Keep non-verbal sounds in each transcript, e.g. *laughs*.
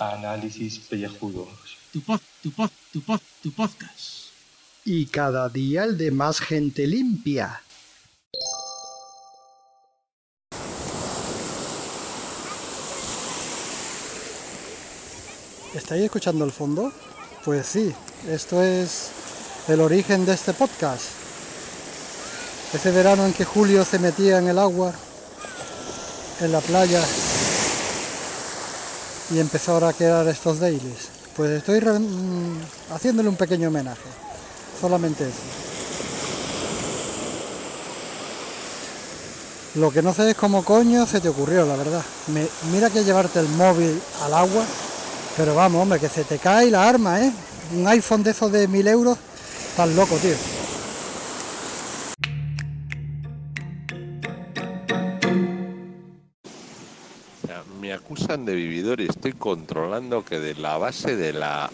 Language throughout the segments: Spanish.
Análisis pellejudos. Tu pod, tu pod, tu pod, tu podcast. Y cada día el de más gente limpia. ¿Estáis escuchando el fondo? Pues sí, esto es el origen de este podcast. Ese verano en que Julio se metía en el agua, en la playa, y empezó ahora a crear estos dailies. Pues estoy mm, haciéndole un pequeño homenaje. Solamente eso. Lo que no sé es cómo coño se te ocurrió, la verdad. Mira que llevarte el móvil al agua, pero vamos, hombre, que se te cae la arma, ¿eh? Un iPhone de esos de mil euros, estás loco, tío. Acusan de vividor y estoy controlando que de la base de la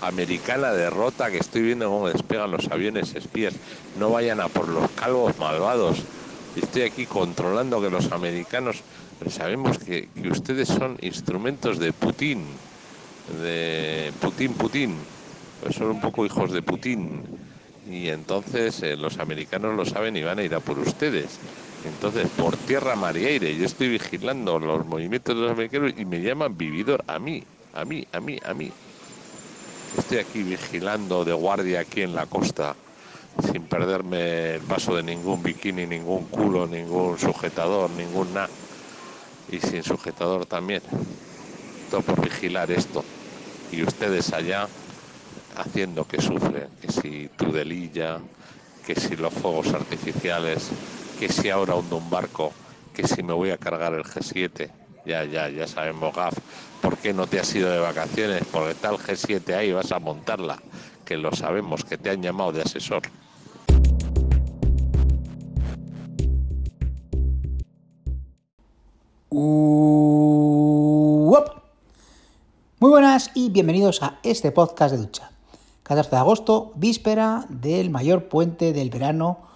americana derrota que estoy viendo cómo despegan los aviones espías no vayan a por los calvos malvados. Estoy aquí controlando que los americanos, pero sabemos que, que ustedes son instrumentos de Putin, de Putin, Putin, pues son un poco hijos de Putin. Y entonces eh, los americanos lo saben y van a ir a por ustedes. Entonces, por tierra, mar y aire, yo estoy vigilando los movimientos de los americanos y me llaman vividor a mí, a mí, a mí, a mí. Estoy aquí vigilando de guardia aquí en la costa, sin perderme el paso de ningún bikini, ningún culo, ningún sujetador, ningún nada. Y sin sujetador también. Todo por vigilar esto. Y ustedes allá haciendo que sufren, que si Tudelilla, que si los fuegos artificiales, que si ahora hundo un barco, que si me voy a cargar el G7. Ya, ya, ya sabemos, Gaf, ¿por qué no te has ido de vacaciones? Porque el G7 ahí, vas a montarla, que lo sabemos, que te han llamado de asesor. Uop. Muy buenas y bienvenidos a este podcast de ducha. 14 de agosto, víspera del mayor puente del verano,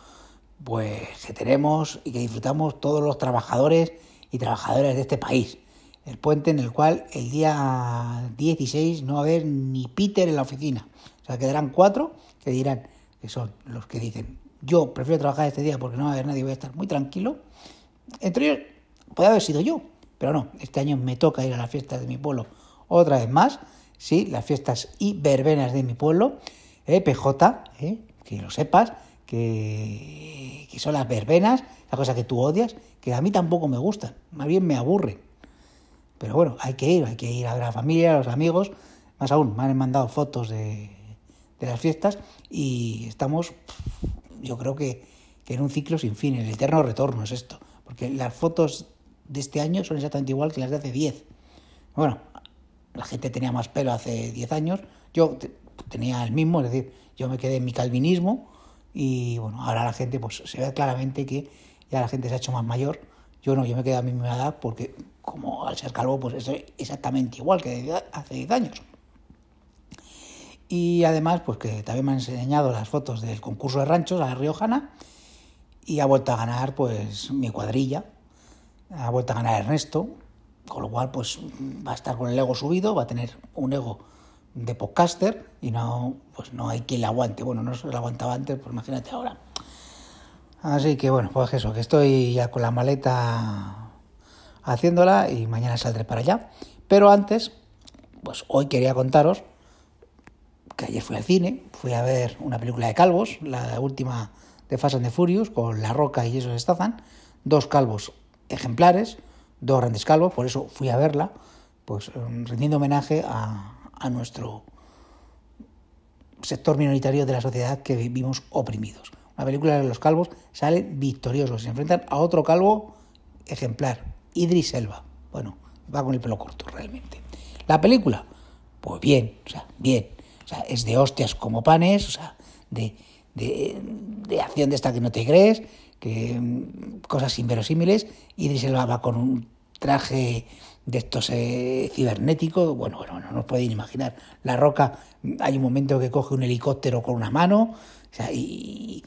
pues que tenemos y que disfrutamos todos los trabajadores y trabajadoras de este país. El puente en el cual el día 16 no va a haber ni Peter en la oficina. O sea, quedarán cuatro que dirán que son los que dicen yo prefiero trabajar este día porque no va a haber nadie, voy a estar muy tranquilo. Entre ellos puede haber sido yo, pero no, este año me toca ir a las fiestas de mi pueblo otra vez más, sí, las fiestas y verbenas de mi pueblo, eh, PJ, eh, que lo sepas, que, que son las verbenas, la cosa que tú odias, que a mí tampoco me gustan, más bien me aburren. Pero bueno, hay que ir, hay que ir a ver a la familia, a los amigos, más aún, me han mandado fotos de, las fiestas y estamos, yo creo que, que en un ciclo sin fin, el eterno retorno es esto, porque las fotos de este año son exactamente igual que las de hace 10. Bueno, la gente tenía más pelo hace 10 años, yo te- tenía el mismo, es decir, yo me quedé en mi calvinismo y bueno, ahora la gente pues se ve claramente que ya la gente se ha hecho más mayor. Yo no, yo me quedé a mi misma edad porque como al ser calvo pues soy exactamente igual que hace 10 años. Y además pues que también me han enseñado las fotos del concurso de ranchos a la Riojana y ha vuelto a ganar pues mi cuadrilla, ha vuelto a ganar Ernesto, con lo cual pues va a estar con el ego subido, va a tener un ego de podcaster y no pues no hay quien le aguante. Bueno, no se lo aguantaba antes, pues imagínate ahora. Así que bueno, pues eso, que estoy ya con la maleta haciéndola y mañana saldré para allá. Pero antes, pues hoy quería contaros que ayer fui al cine, fui a ver una película de calvos, la última de Fast and the Furious, con La Roca y esos Statham, dos calvos ejemplares, dos grandes calvos, por eso fui a verla, pues em, rindiendo homenaje a, a nuestro sector minoritario de la sociedad que vivimos oprimidos. Una película de los calvos salen victoriosos, se enfrentan a otro calvo ejemplar, Idris Elba. Bueno, va con el pelo corto realmente. La película, pues bien, o sea, bien. O sea, es de hostias como panes, o sea, de, de, de acción de esta que no te crees, que mm, cosas inverosímiles. Idris Elba va con un traje de estos eh, cibernéticos, bueno, bueno, no os podéis imaginar. La Roca, hay un momento que coge un helicóptero con una mano, o sea, y,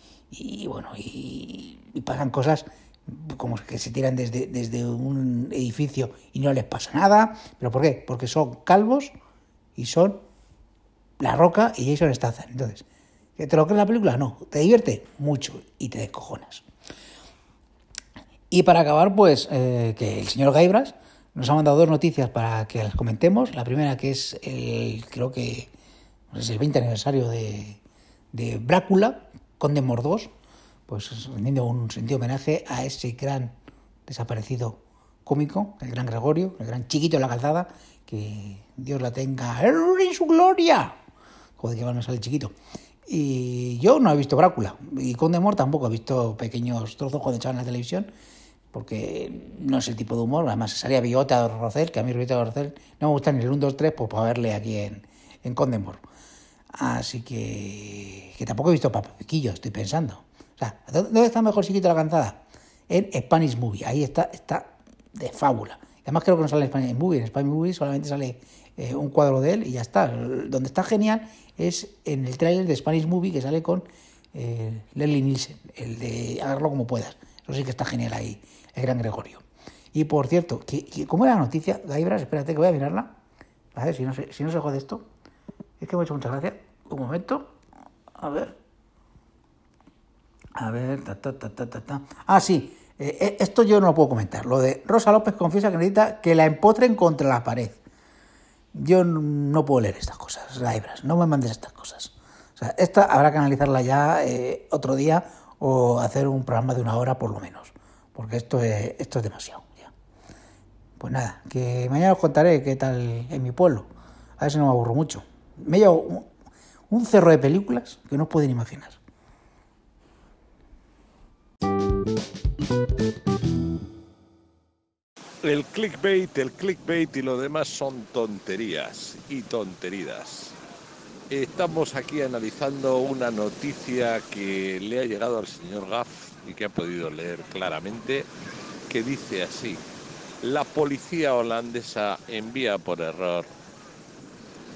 bueno, y y pasan cosas como que se tiran desde, desde un edificio y no les pasa nada. ¿Pero por qué? Porque son calvos y son la roca y Jason Statham. Entonces, ¿te lo crees la película? No. ¿Te divierte? Mucho y te descojonas. Y para acabar, pues eh, que el señor Gaibras nos ha mandado dos noticias para que las comentemos. La primera que es el, creo que es el 20 aniversario de, de Brácula, Conde Mordós, pues rendiendo un sentido homenaje a ese gran desaparecido cómico, el gran Gregorio, el gran chiquito de la calzada, que Dios la tenga en su gloria. Joder, que van a salir chiquito. Y yo no he visto Brácula, y Conde Mor tampoco he visto pequeños trozos cuando echaban en la televisión, porque no es el tipo de humor. Además, salía Biota Rocel, que a mí Biota Rocel no me gusta ni el 1, 2, 3, pues para verle aquí en, en Conde Mor. Así que, que tampoco he visto Papa Piquillo, estoy pensando. O sea, ¿dónde está mejor chiquito la cantada? En Spanish Movie. Ahí está, está de fábula. Además creo que no sale en Spanish Movie. En Spanish Movie solamente sale eh, un cuadro de él y ya está. Donde está genial es en el tráiler de Spanish Movie que sale con eh, Leslie Nielsen, el de Hágalo como puedas. Eso sí que está genial ahí, el gran Gregorio. Y por cierto, ¿cómo era la noticia? Gaibras, espérate que voy a mirarla. A ver si no se, si jode esto. Es que me ha hecho mucha gracia. Un momento. A ver. A ver, ta, ta, ta, ta, ta. Ah, sí, eh, eh, esto yo no lo puedo comentar. Lo de Rosa López confiesa que necesita que la empotren contra la pared. Yo no puedo leer estas cosas, Laibras, no me mandes estas cosas. O sea, esta habrá que analizarla ya eh, otro día o hacer un programa de una hora por lo menos, porque esto es, esto es demasiado. Ya. Pues nada, que mañana os contaré qué tal en mi pueblo. A ver si no me aburro mucho. Me llevo un, un cerro de películas que no os pueden imaginar. El clickbait, el clickbait y lo demás son tonterías y tonteridas. Estamos aquí analizando una noticia que le ha llegado al señor Gaff y que ha podido leer claramente, que dice así, la policía holandesa envía por error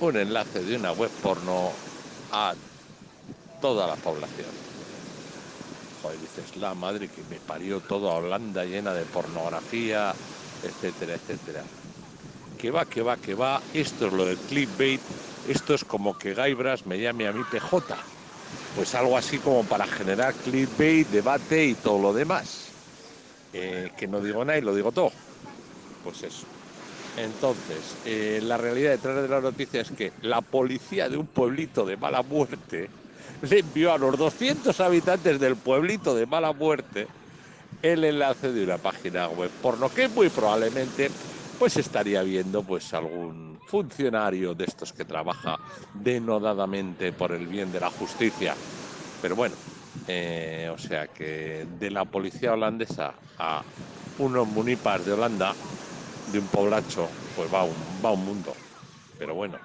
un enlace de una web porno a toda la población joder, dices, la madre que me parió toda Holanda llena de pornografía, etcétera, etcétera. Que va, que va, que va, esto es lo del clickbait, esto es como que Gaibras me llame a mi PJ. Pues algo así como para generar clickbait, debate y todo lo demás. Eh, que no digo nada y lo digo todo. Pues eso. Entonces, eh, la realidad detrás de la noticia es que la policía de un pueblito de mala muerte le envió a los 200 habitantes del pueblito de mala muerte el enlace de una página web, por lo que muy probablemente pues estaría viendo pues algún funcionario de estos que trabaja denodadamente por el bien de la justicia. Pero bueno, eh, o sea que de la policía holandesa a unos munipas de Holanda, de un poblacho, pues va un, va un mundo. Pero bueno,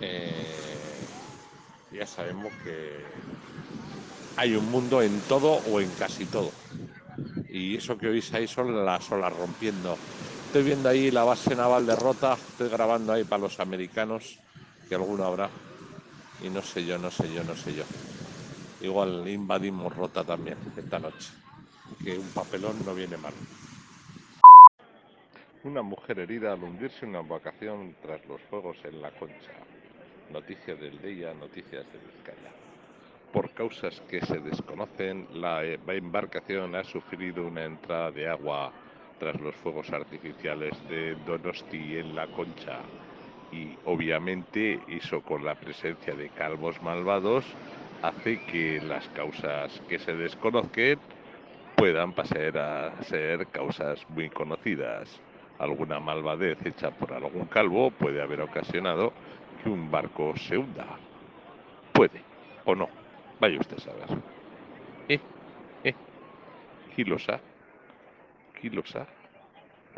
eh, ya sabemos que hay un mundo en todo o en casi todo. Y eso que oís ahí son las olas rompiendo. Estoy viendo ahí la base naval de Rota, estoy grabando ahí para los americanos, que alguno habrá. Y no sé yo, no sé yo, no sé yo. Igual invadimos Rota también esta noche, que un papelón no viene mal. Una mujer herida al hundirse en una vacación tras los fuegos en la concha. Noticias del día, noticias de Vizcaya. Por causas que se desconocen, la embarcación ha sufrido una entrada de agua tras los fuegos artificiales de Donosti en la Concha. Y obviamente eso con la presencia de calvos malvados hace que las causas que se desconozcan puedan pasar a ser causas muy conocidas. Alguna malvadez hecha por algún calvo puede haber ocasionado que un barco se hunda. Puede o no. Vaya usted a saber. ¿Eh? ¿Eh?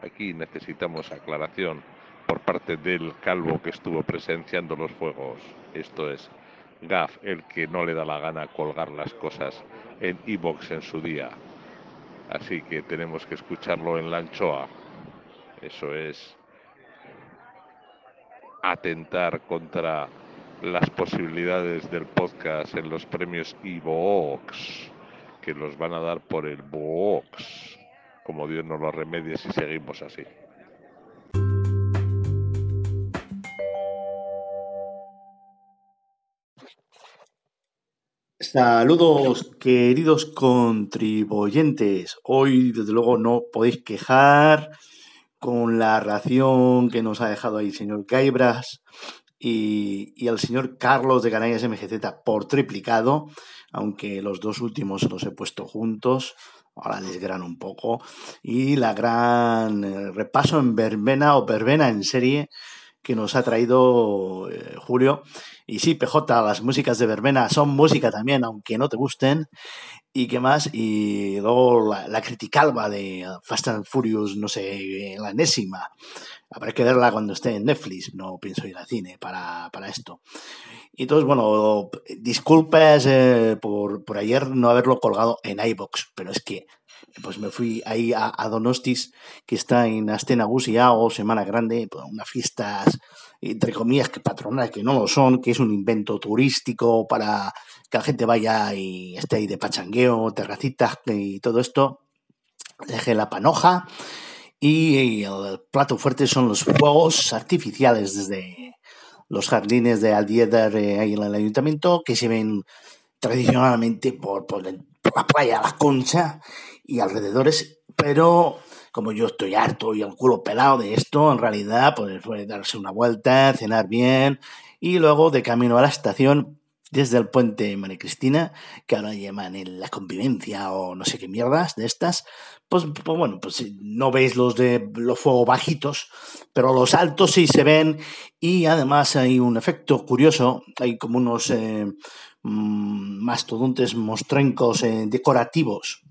Aquí necesitamos aclaración por parte del calvo que estuvo presenciando los fuegos. Esto es Gaff, el que no le da la gana colgar las cosas en Evox en su día. Así que tenemos que escucharlo en la anchoa. Eso es atentar contra las posibilidades del podcast en los premios Evox, que los van a dar por el box. Como Dios nos lo remedie si seguimos así. Saludos, queridos contribuyentes. Hoy, desde luego, no podéis quejar con la ración que nos ha dejado ahí el señor Gaibras y, y el señor Carlos de Canallas MGZ por triplicado, aunque los dos últimos los he puesto juntos. Ahora les grano un poco. Y la gran eh, repaso en verbena o verbena en serie que nos ha traído eh, Julio. Y sí, PJ, las músicas de verbena son música también, aunque no te gusten. ¿Y qué más? Y luego la, la criticalba de Fast and Furious, no sé, la enésima. Habrá que verla cuando esté en Netflix, no pienso ir al cine para, para esto. Y entonces, bueno, disculpas eh, por, por ayer no haberlo colgado en iBox, pero es que pues me fui ahí a, a Donostis, que está en Astena Gusia o Semana Grande, pues, unas fiestas, entre comillas, que patronales, que no lo son, que es un invento turístico para que la gente vaya y esté ahí de pachangueo, terracitas y todo esto. Dejé la panoja y el plato fuerte son los fuegos artificiales desde los jardines de Aldieder eh, ahí en el ayuntamiento, que se ven tradicionalmente por, por, el, por la playa La Concha y alrededores, pero como yo estoy harto y el culo pelado de esto, en realidad, pues puede darse una vuelta, cenar bien y luego de camino a la estación desde el puente María Cristina, que ahora llaman en la convivencia o no sé qué mierdas de estas, pues, pues bueno, pues no veis los de los fuegos bajitos, pero los altos sí se ven y además hay un efecto curioso, hay como unos eh, mastodontes mostrencos eh, decorativos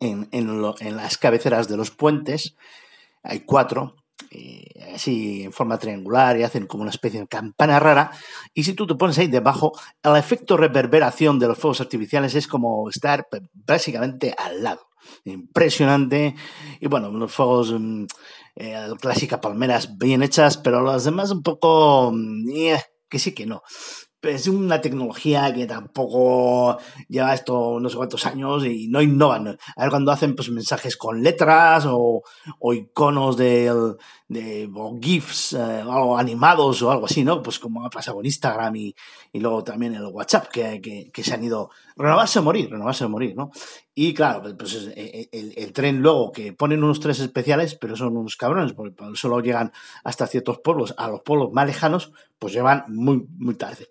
en, en, las cabeceras de los puentes. Hay cuatro, eh, así en forma triangular y hacen como una especie de campana rara. Y si tú te pones ahí debajo, el efecto reverberación de los fuegos artificiales es como estar básicamente al lado. Impresionante. Y bueno, los fuegos, eh, clásicas palmeras bien hechas, pero las demás un poco... Eh, que sí que no es una tecnología que tampoco lleva esto no sé cuántos años y no innovan. A ver cuando hacen pues mensajes con letras o, iconos de, de GIFs eh, o animados o algo así, ¿no? Pues como ha pasado con Instagram y, y luego también el WhatsApp, que, que, se han ido renovarse o morir, renovarse o morir, ¿no? Y claro, pues el, el, el, tren luego que ponen unos trenes especiales, pero son unos cabrones, porque solo llegan hasta ciertos pueblos, a los pueblos más lejanos, pues llevan muy, muy tarde.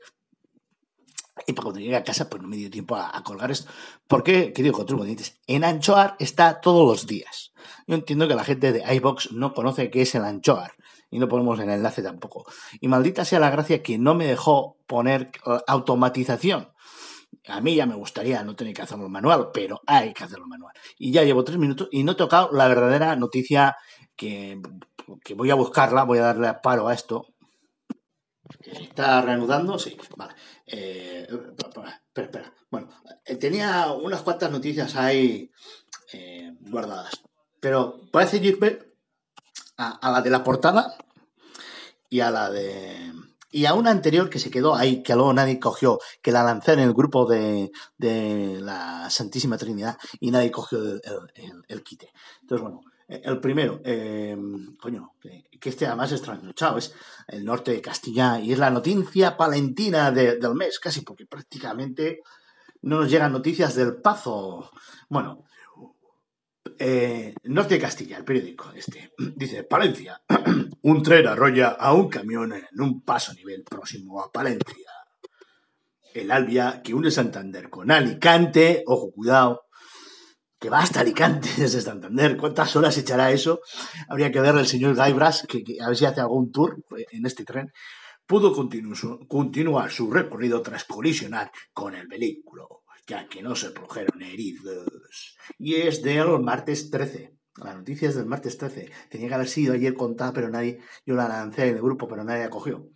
Y para cuando llegue a casa, pues no me dio tiempo a, colgar esto. Porque, querido contribuyentes, en Anchoar está todos los días. Yo entiendo que la gente de iBox no conoce qué es el Anchoar. Y no ponemos el enlace tampoco. Y maldita sea la gracia que no me dejó poner automatización. A mí ya me gustaría no tener que hacerlo manual, pero hay que hacerlo manual. Y ya llevo tres minutos y no he tocado la verdadera noticia que, que voy a buscarla, voy a darle paro a esto. ¿Está reanudando? Sí, vale. Eh, espera, espera. Bueno, eh, tenía unas cuantas noticias ahí eh, guardadas. Pero parece irme a, a, la de la portada y a la de. Y a una anterior que se quedó ahí, que luego nadie cogió, que la lancé en el grupo de, de la Santísima Trinidad y nadie cogió el, el, el quite. Entonces, bueno, el primero, eh, coño, que este además es trasnochado, es el norte de Castilla y es la noticia palentina de, del mes, casi porque prácticamente no nos llegan noticias del Pazo. Bueno, eh, norte de Castilla, el periódico este, *clears throat* dice, Palencia, *clears throat* un tren arrolla a un camión en un paso a nivel próximo a Palencia. El Albia que une Santander con Alicante, ojo, cuidado, que va hasta Alicante *laughs* desde Santander. ¿Cuántas horas echará eso? Habría que verle al señor Gaibras, que, a ver si hace algún tour en este tren. Pudo continuar su recorrido tras colisionar con el vehículo, ya que no se produjeron heridos. Y es del martes 13. La noticia es del martes 13. Tenía que haber sido ayer contada, pero nadie. Yo la lancé en el grupo, pero nadie la cogió.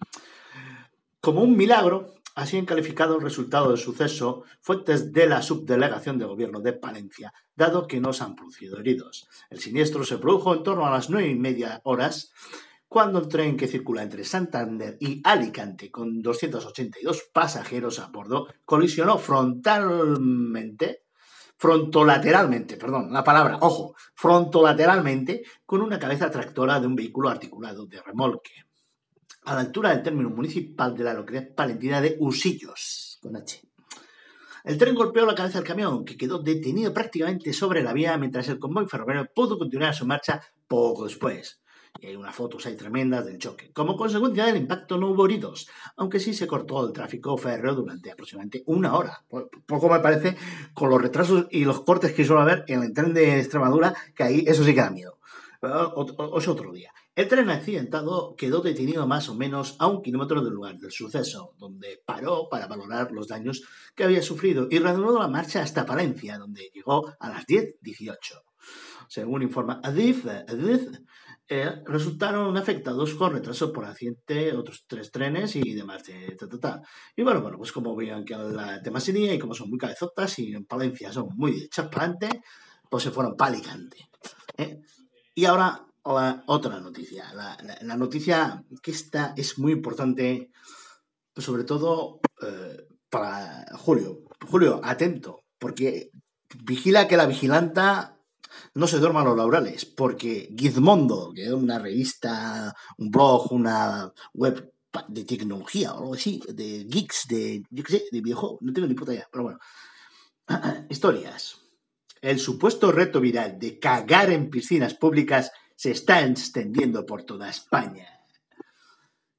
Como un milagro, Así han calificado el resultado del suceso fuentes de la subdelegación de gobierno de Palencia, dado que no se han producido heridos. El siniestro se produjo en torno a las nueve y media horas, cuando el tren que circula entre Santander y Alicante, con 282 pasajeros a bordo, colisionó frontalmente frontolateralmente, perdón, la palabra, ojo, frontolateralmente con una cabeza tractora de un vehículo articulado de remolque, a la altura del término municipal de la localidad palentina de Usillos, con H. El tren golpeó la cabeza del camión, que quedó detenido prácticamente sobre la vía mientras el convoy ferroviario pudo continuar su marcha poco después. Y hay unas fotos ahí tremendas del choque. Como consecuencia del impacto no hubo heridos, aunque sí se cortó el tráfico férreo durante aproximadamente una hora. Poco me parece con los retrasos y los cortes que suele haber en el tren de Extremadura, que ahí eso sí que da miedo. Es otro día. El tren accidentado quedó detenido más o menos a un kilómetro del lugar del suceso, donde paró para valorar los daños que había sufrido y reanudó la marcha hasta Palencia, donde llegó a las 10.18. Según informa Adif, eh, resultaron afectados con retraso por accidente otros tres trenes y demás. De, Y bueno, bueno, pues como veían que la tema y como son muy cabezotas y en Palencia son muy echas pues se fueron palicante. ¿eh? Y ahora otra noticia. La, noticia que esta es muy importante, sobre todo eh, para Julio. Julio, atento, porque vigila que la vigilanta no se duerma los laurales, porque Gizmondo, que es una revista, un blog, una web de tecnología o algo así, de geeks, de, yo qué sé, de videojuegos, no tengo ni puta idea, pero bueno. *clears throat* Historias. El supuesto reto viral de cagar en piscinas públicas se está extendiendo por toda España.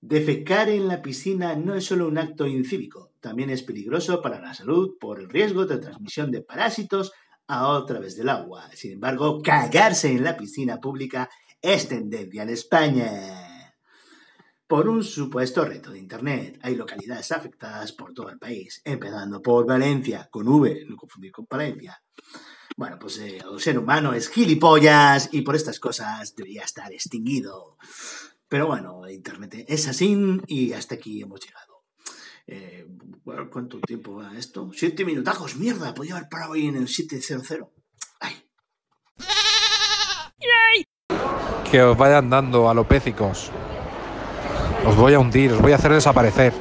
Defecar en la piscina no es solo un acto incívico, también es peligroso para la salud por el riesgo de transmisión de parásitos a través del agua. Sin embargo, cagarse en la piscina pública es tendencia en España. Por un supuesto reto de Internet, hay localidades afectadas por todo el país, empezando por Valencia, con V, no confundir con Valencia. Bueno, pues eh, el ser humano es gilipollas y por estas cosas debería estar extinguido. Pero bueno, Internet es así y hasta aquí hemos llegado. Eh, ¿Cuánto tiempo va esto? Siete minutajos, mierda, podía haber parado ahí en el 700. Ay. Que os vayan dando alopécicos. Os voy a hundir, os voy a hacer desaparecer.